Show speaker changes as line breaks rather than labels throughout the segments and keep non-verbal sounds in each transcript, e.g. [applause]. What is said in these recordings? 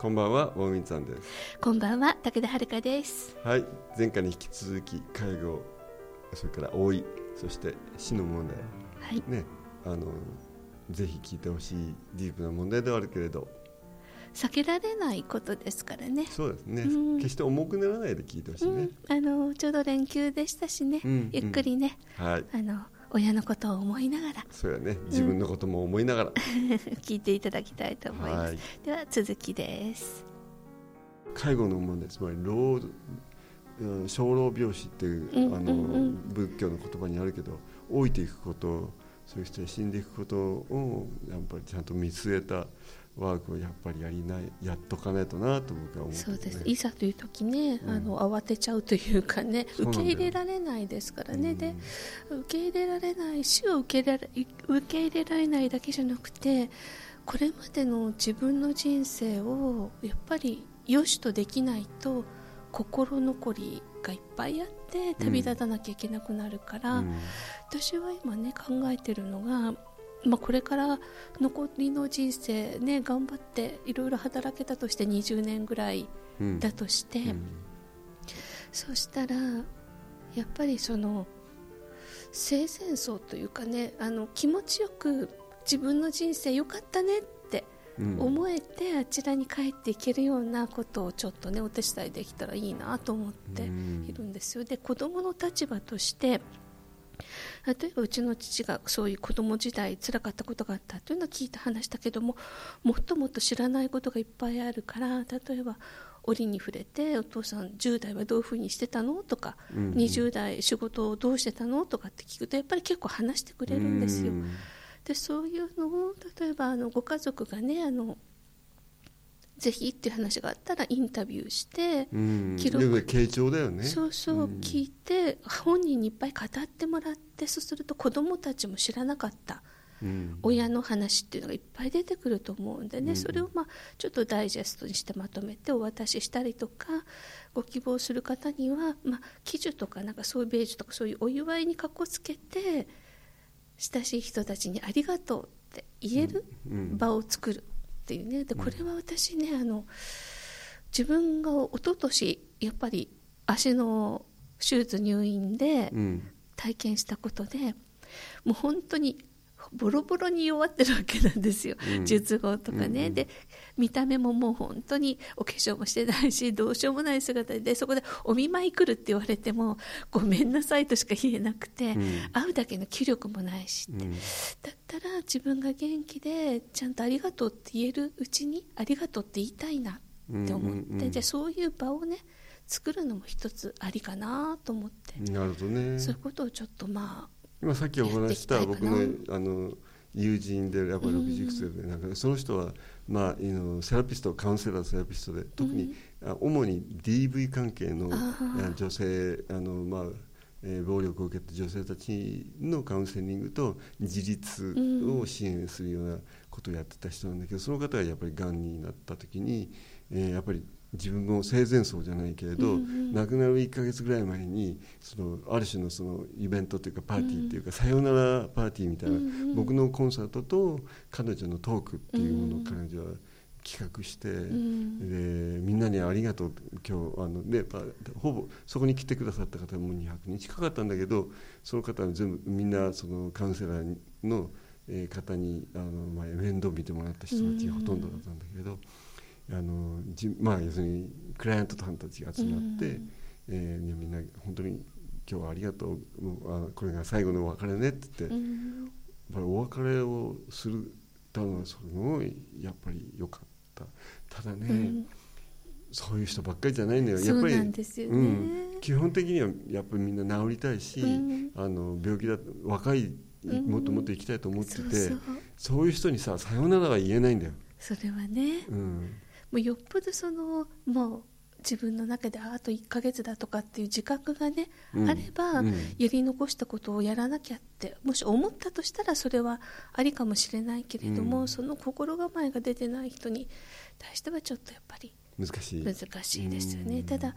こんばんはウォンミンさんです。
こんばんは武田遥です。
はい前回に引き続き介護それから老いそして死の問題
はい。
ねあのぜひ聞いてほしいディープな問題ではあるけれど。
避けられないことですからね。
そうですね、
うん。
決して重くならないで聞いてほしいね、
うん、あのちょうど連休でしたしね、
うん。
ゆっくりね、
はい。
あの親のことを思いながら。
そうやね。自分のことも思いながら、[laughs]
聞いていただきたいと思います、
はい。
では続きです。
介護の問題つまり老うん生老病死っていう、
うん
あの
うんうん。
仏教の言葉にあるけど老いていくことそして死んでいくことをやっぱりちゃんと見据えたワークをやっぱりやりないやっとかないとなと僕は思って
そうです、
ね
いざという時ね、
うん。
あの慌てちゃうというかね受け入れられないですからね、
うん。
で受け入れられない死を受け入れられ受け入れられないだけじゃなくてこれまでの自分の人生をやっぱり良しとできないと心残りがいっぱいあって旅立たなきゃいけなくなるから、
うん。
私は今ね考えてるのが、まあ、これから残りの人生ね頑張っていろいろ働けたとして20年ぐらい
うん。
だとして、
うん。
そしたらやっぱりその生前葬というかねあの気持ちよく自分の人生良かったねって
うん。
思えてあちらに帰っていけるようなことをちょっとねお手伝いできたらいいなと思って
うん。
いるんですよ。で子供の立場として例えばうちの父がそういう子供時代辛かったことがあったというのは聞いた話だけどももっともっと知らないことがいっぱいあるから例えば折に触れてお父さん10代はどういうふうにしてたの？とか、
うんうん。
20代仕事をどうしてたの？とかって聞くとやっぱり結構話してくれるんですよ。
うん。
でそういうのを例えばあのご家族がねあのぜひっていう話があったらインタビューして、
うん。
記録。
傾聴だよね。
そうそう
うん。
聞いて、本人にいっぱい語ってもらってそうすると子どもたちも知らなかった
うん。
親の話っていうのがいっぱい出てくると思うんでね、
うん。
それをまあちょっとダイジェストにしてまとめてお渡ししたりとかご希望する方には、まあ、記事とかなんかそういうベージュとかそういうお祝いにかこつけて親しい人たちにありがとうって言える
うん。
場を作るっていうね。でこれは私ねあの自分が一昨年やっぱり足の手術入院で
うん。
体験したことでもう本当にボロボロに弱ってるわけなんですよ、
うん。
術後とかね、
うんうん。
で見た目ももう本当にお化粧もしてないしどうしようもない姿でそこでお見舞い来るって言われてもごめんなさいとしか言えなくて、
うん。
会うだけの気力もないしって、
うん。
だったら自分が元気でちゃんとありがとうって言えるうちにありがとうって言いたいなって思って、
うんうんうん
じゃあそういう場をね作るのも一つありかなと思って、
なるほどね。
そういうことをちょっとまあ
今さっきお話しした僕のあの友人でやっぱり60歳でなんかその人は、まあ、あのセラピストカウンセラーセラピストで特に、あ主に DV 関係の女性あの、まあえー暴力を受けた女性たちのカウンセリングと自立を支援するようなことをやってた人なんだけどその方がやっぱりがんになった時に、えーやっぱり自分も生前葬じゃないけれど、
うんうん。
亡くなる1か月ぐらい前にそのある種のそのイベントというかパーティーっていうか、さよならパーティーみたいな、
うんうん
僕のコンサートと彼女のトークっていうものを
うん
彼女は企画して、
ん。
でみんなにありがとう今日あのでほぼそこに来てくださった方も200人近かったんだけどその方は全部みんなそのカウンセラーのえー方にあの、まあ、面倒見てもらった人たちがほとんどだったんだけど、あのじまあ要するにクライアントさんたちが集まって、
うん。
えーみんな本当に今日はありがとう。あこれが最後のお別れねって言って、やっ
うん。
ぱりお別れをするたのはすごいやっぱり良かった。ただね、
うん。
そういう人ばっかりじゃないんだよ。やっぱり
ね、
うん、基本的にはやっぱりみんな治りたいし、
うん。
あの病気だ若い
うん。
もっともっと生きたいと思ってて、
そう
いう人にささよならは言えないんだよ、
それはね。
うん
もうよっぽどそのもう自分の中でああと1ヶ月だとかっていう自覚がね、
うん。
あれば、
うん。
やり残したことをやらなきゃってもし思ったとしたらそれはありかもしれないけれども、
うん。
その心構えが出てない人に対してはちょっとやっぱり
難しい。
難しいですよね、
うん。
ただ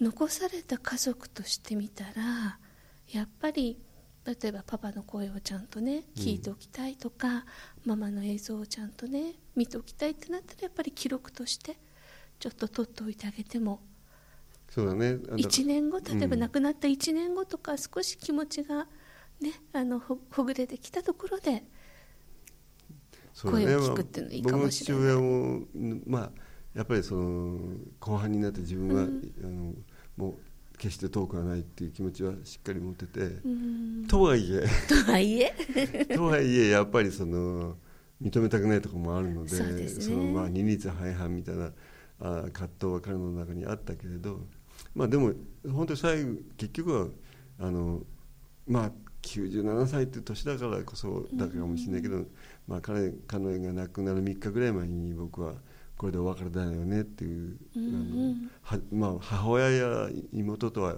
残された家族としてみたらやっぱり例えばパパの声をちゃんとね聞いておきたいとか、ママの映像をちゃんとね見ておきたいってなったらやっぱり記録としてちょっと取っておいてあげても
そうだね。あだ
1年後例えば
うん
亡くなった1年後とか少し気持ちがねあのほほぐれてきたところで声を聞くっていうのいいかもしれない。
僕の父親もんまあやっぱりその後半になって自分は、
うん。
あの決して遠くはないっていう気持ちはしっかり持ってて、
うん。
とはいえ。
とはいえ。[laughs]
とはいえやっぱりその認めたくないところもあるので
そうですね。
のまあ二律背反みたいなあ葛藤は彼の中にあったけれど、まあ、でも本当に最後結局はあのまあ97歳っていう年だからこそだからかもしれないけど、まあ、彼彼が亡くなる3日ぐらい前に僕はこれでお別れだよねっていう、
うんうん。
あのはまあ、母親や妹とは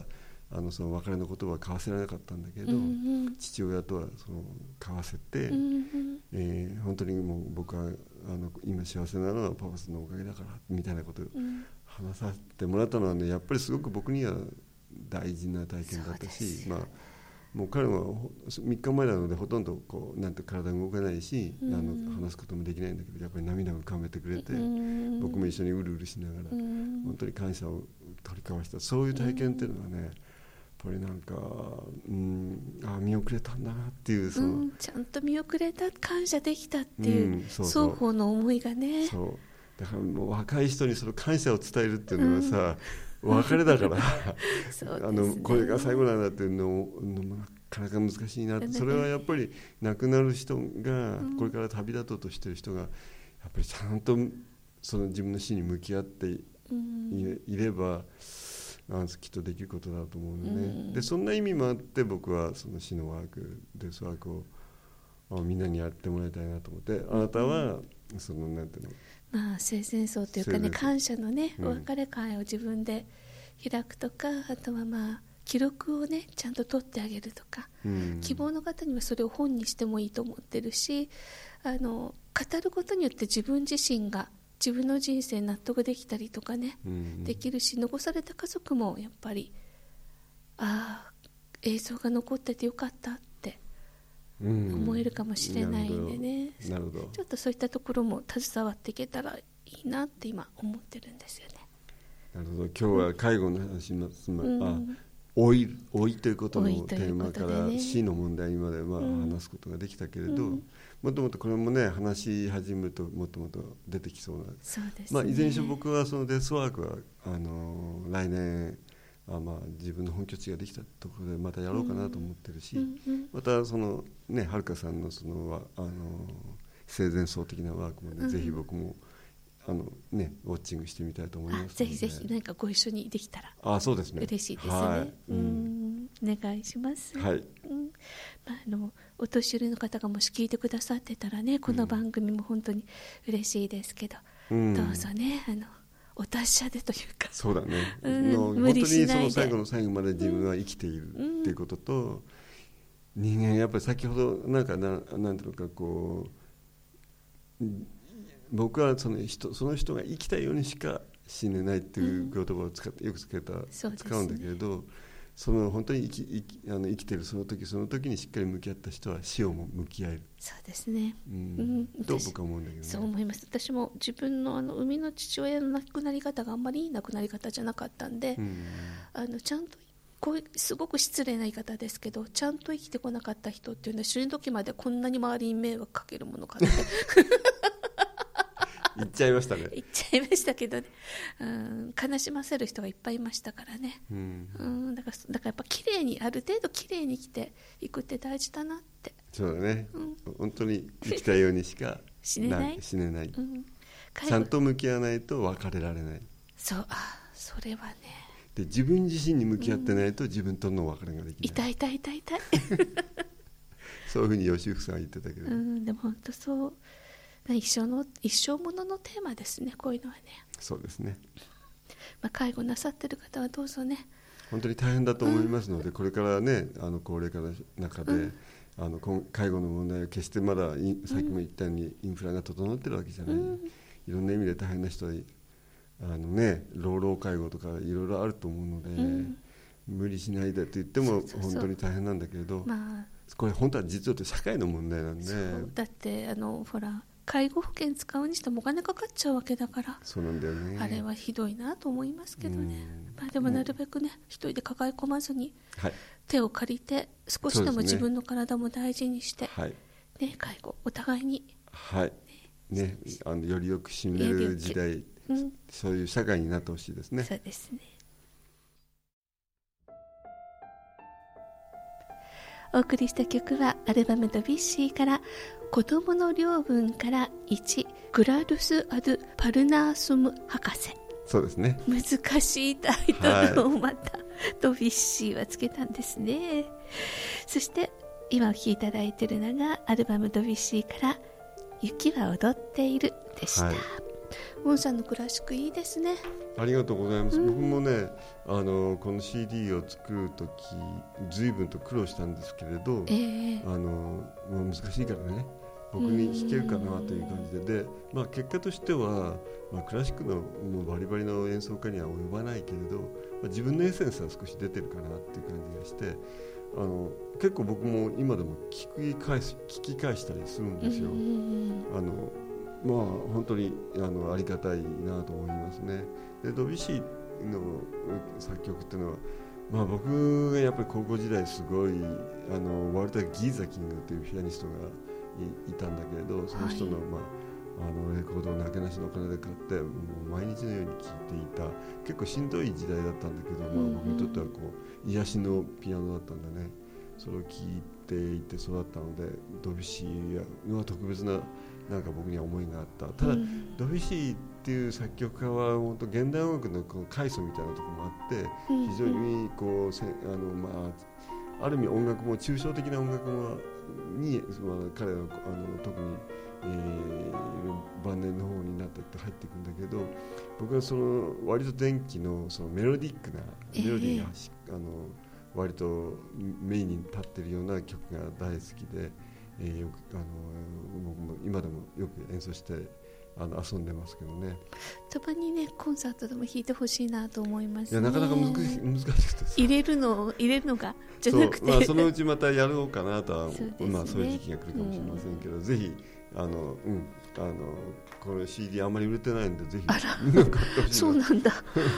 あのその別れの言葉は交わせられなかったんだけど、
うんうん。
父親とはその交わせて、
うんうん。
えー本当にもう僕はあの今幸せなのはパパスのおかげだからみたいなことを
うん。
話させてもらったのはねやっぱりすごく僕には大事な体験だったし、まあ、もう彼はほ3日前なのでほとんどこうなんて体が動かないし、
うん。
あの話すこともできないんだけどやっぱり涙を浮かべてくれて、
うん。
僕も一緒にうるうるしながら、
うん。
本当に感謝を取り交わしたそういう体験っていうのはね、やっぱりなんか、うん、あ見送れたんだなっていうその、
うん、ちゃんと見送れた感謝できたっていう,、
うんそうそう。
双方の思いがね。
そう。だからもう若い人にその感謝を伝えるっていうのはさ、別れだから。[laughs] あのこれが最後なんだっていうのもなかなか難しいなそれはやっぱり亡くなる人が
うん。
これから旅立とうとしてる人がやっぱりちゃんとその自分の死に向き合っていればあのきっとできることだと思うのね、
うん。
でそんな意味もあって僕はその死のワークデスワークをあみんなにやってもらいたいなと思ってあなたはそのなんていうの？
まあ生前葬というかね感謝のね、
うん。
お別れ会を自分で開くとかあとはまあ記録をねちゃんと取ってあげるとか、
うん。
希望の方にはそれを本にしてもいいと思ってるしあの語ることによって自分自身が自分の人生納得できたりとかね、
うん。
できるし残された家族もやっぱりああ映像が残っててよかった思えるかもしれないんでね、
なるほど。
ちょっとそういったところも携わっていけたらいいなって今思ってるんですよね。
なるほど。今日は介護の話します、ま
う。ん。
あ老い老いということのテーマから死の問題までまあ
うん
話すことができたけれど、
うん。
もっともっとこれもね話し始めるともっともっと出てきそうな。
そうですね。
まあ、いずれにしろ僕はそのデスワークはあの来年あまあ自分の本拠地ができたところでまたやろうかなと思ってるし、またそのねはるかさんのそのわあの生前葬的なワークもね、
うん。
ぜひ僕もあのねウォッチングしてみたいと思います
ぜひぜひ何かご一緒にできたら
あそうですね。
嬉しいですね。
はい、
う
うん。
んお願いします。
はい。
うん。まあ、あのお年寄りの方がもし聞いてくださってたらねこの番組も本当に嬉しいですけど、
うん。
どうぞねあのお達者でというか。
そうだね、
うん
本当にその最後の最後まで自分は生きているっていうことと、人間やっぱり先ほどなんかななんていうのかこううん僕はその人その人が生きたようにしか死ねないっていう言葉を使ってよく使った、使うんだけれどその本当に生き生きあの生きてるその時その時にしっかり向き合った人は死をも向き合える、
そうですね。
うん。
うん。私
と僕は思うんだけどね。
そう思います。私も自分のあの生みの父親の亡くなり方があんまりいい亡くなり方じゃなかったんで、
うん。
あのちゃんとこうすごく失礼な言い方ですけどちゃんと生きてこなかった人っていうのは死ぬ時までこんなに周りに迷惑かけるものかって
言っちゃいましたね。
言っちゃいましたけどね、うん、悲しませる人がいっぱいいましたからね、
うん。
うん、だからだからやっぱ綺麗にある程度綺麗に生きていくって大事だなって、
そうだね、
うん。
本当に生きたようにしか
死ねない？
死ねない、
うん、
ちゃんと向き合わないと別れられない。
そうあそれはね。
で自分自身に向き合ってないと自分との別れができない、
痛い痛い痛い痛い、[laughs]
そういうふうに吉福さんは言ってたけど、
うん、でも本当そう一生の一生もののテーマですねこういうのはね。
そうですね。
まあ、介護なさってる方はどうぞね。
本当に大変だと思いますので、これからねあの高齢化の中で、あのこん介護の問題は決してまだいさっきも言ったようにインフラが整ってるわけじゃない、いろんな意味で大変な人はあのね老老介護とかいろいろあると思うので、無理しないでと言っても本当に大変なんだけれど
まあ。
これ本当は実は社会の問題なんで。
だってあのほら介護保険使うにしてもお金かかっちゃうわけだから
そうなんだよね。
あれはひどいなと思いますけどね。
うん。
まあでもなるべくね一人で抱え込まずに
はい。
手を借りて少しでも自分の体も大事にして、
はい。
ね、介護お互いに、
はい。ねあのよりよく死ねる時代
うん、
そういう社会になってほしいですね。
そうですねお送りした曲はアルバム「ドビッシー」から「子供の領分から1グラルス・アドゥ・パルナースム博士」
そうですね。
難しいタイトルをまた、ドビッシーはつけたんですね。そして今お聴きいただいているのがアルバム「ドビッシー」から「雪は踊っている」でした、
はい
モンさんのクラシックいいですね。
ありがとうございます、僕もねあのこの CD を作る時随分と苦労したんですけれど
ええ。
あのもう難しいからね。僕に弾けるかなという感じで。で、まあ、結果としては、まあ、クラシックのもうバリバリの演奏家には及ばないけれど、まあ、自分のエッセンスは少し出てるかなっていう感じがしてあの結構僕も今でも聞き返す聞き返したりするんですよ。
うん。
あのまあ本当にあのありがたいなと思いますね。でドビュッシーの作曲っていうのは、まあ、僕がやっぱり高校時代すごいあのワルター・ギーザキングというピアニストがいいたんだけれどその人の,、
はい
まあ、あのレコードをなけなしのお金で買ってもう毎日のように聴いていた結構しんどい時代だったんだけど、まあ、僕にとってはこう癒しのピアノだったんだね。それを聴いていて育ったのでドビュッシーは特別ななんか僕には思いがあった。ただ、
うん。
ドビュッシーっていう作曲家は本当現代音楽のこの階層みたいなところもあって
うん。
非常にこうせあのまあある意味音楽も抽象的な音楽もに、まあ、彼のあの特に、えー晩年の方になってって入っていくんだけど僕はその割と電気のそのメロディックなメロディーがし、あの割とメインに立ってるような曲が大好きで、えーよくあの僕も今でもよく演奏してあの遊んでますけどね。
たまにねコンサートでも弾いてほしいなと思いますね。
いやなかなか難し難しくてさ
入れるのを入れるのが [laughs] じゃなくて、
まあ、そのうちまたやろうかなとは [laughs]
そうね。
まあ、そういう時期が来るかもしれませんけど、ぜひあの、うん、あのこの CD あんまり売れてないんでぜひ。
そうなんだ。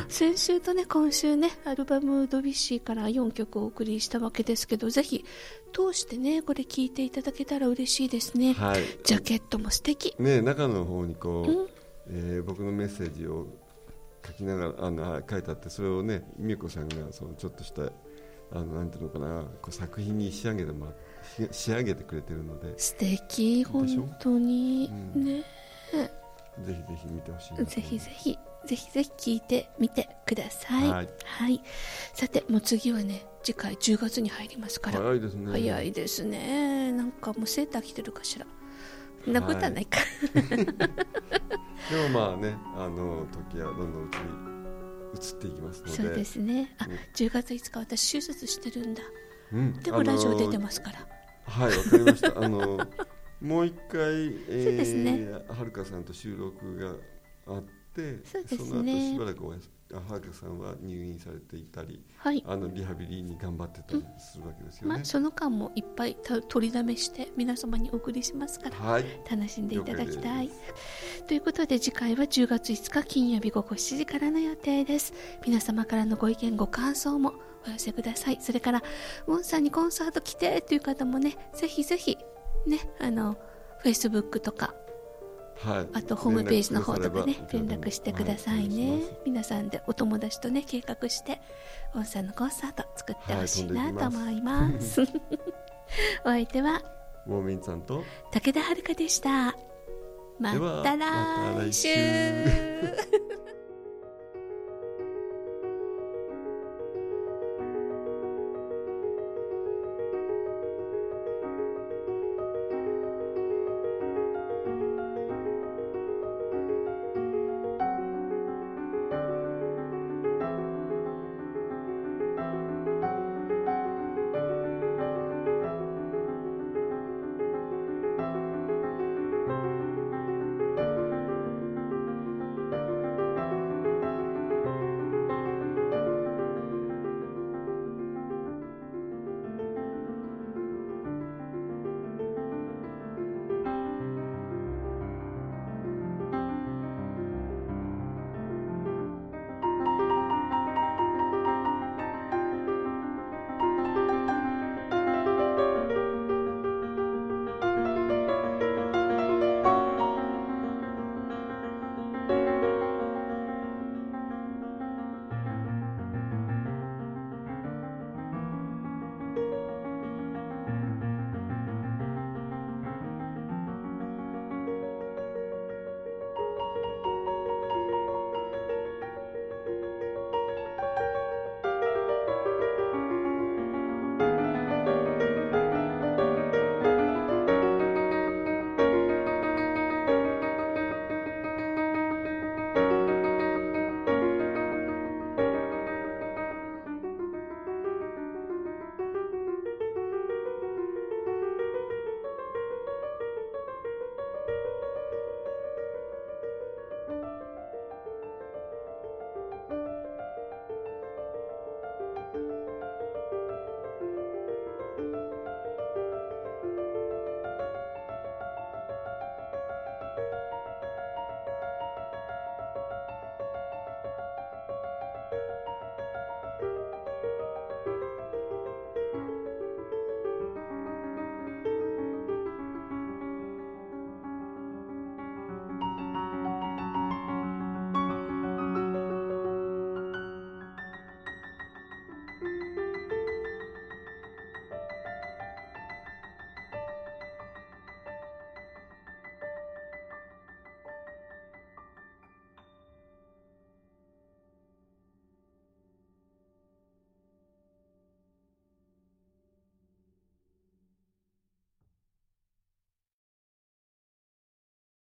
先週とね今週ねアルバム「ドビュッシー」から4曲お送りしたわけですけどぜひ通してねこれ聴いていただけたら嬉しいですね、
はい。
ジャケットも素敵。
ね中の方にこう、
うん。
えー僕のメッセージを書きながらあのあ書いてあってそれをね美恵子さんがそのちょっとしたあのなんていうのかなこう作品に仕上げてもらし仕上げてくれてるので。
素敵本当に。
うん。
ね。
ぜひぜひ見てほしい
ぜひぜひ。ぜひぜひ聞いてみてください。
はい。
さてもう次はね次回10月に入りますから。
早いですね。
早いですね。なんかもうセーター着てるかしら。そんなことはないか、[laughs]
でもまあねあの時はどんどん移り移っていきますので。
そうですね。あ
うん。
10月5日私手術してるんだ。
うん。
でもラジオ出て
す
ますから
はいわかりました。あのもう一回、え
そうですね。
ー、はるかさんと収録があって
そうですね。
の後しばらくおはるかさんは入院されていたり
はい。
あのリハビリに頑張ってたりするわけですよね。
まあ、、その間もいっぱいた取りだめして皆様にお送りしますから
はい。
楽しんでいただきたい。
了
ということで次回は10月5日金曜日午後7時からの予定です。皆様からのご意見ご感想もお寄せください。それからウォンさんにコンサート来てという方もねぜひぜひねあの Facebook とか
はい、
あとホームページの方とかね連
連
絡してくださいね、
はお願します。
皆さんでお友達とね計画してウォンさんのコンサート作ってほしいなと思います, [laughs] お相手は
ウォーミンさんと
武田遥でした。また
来週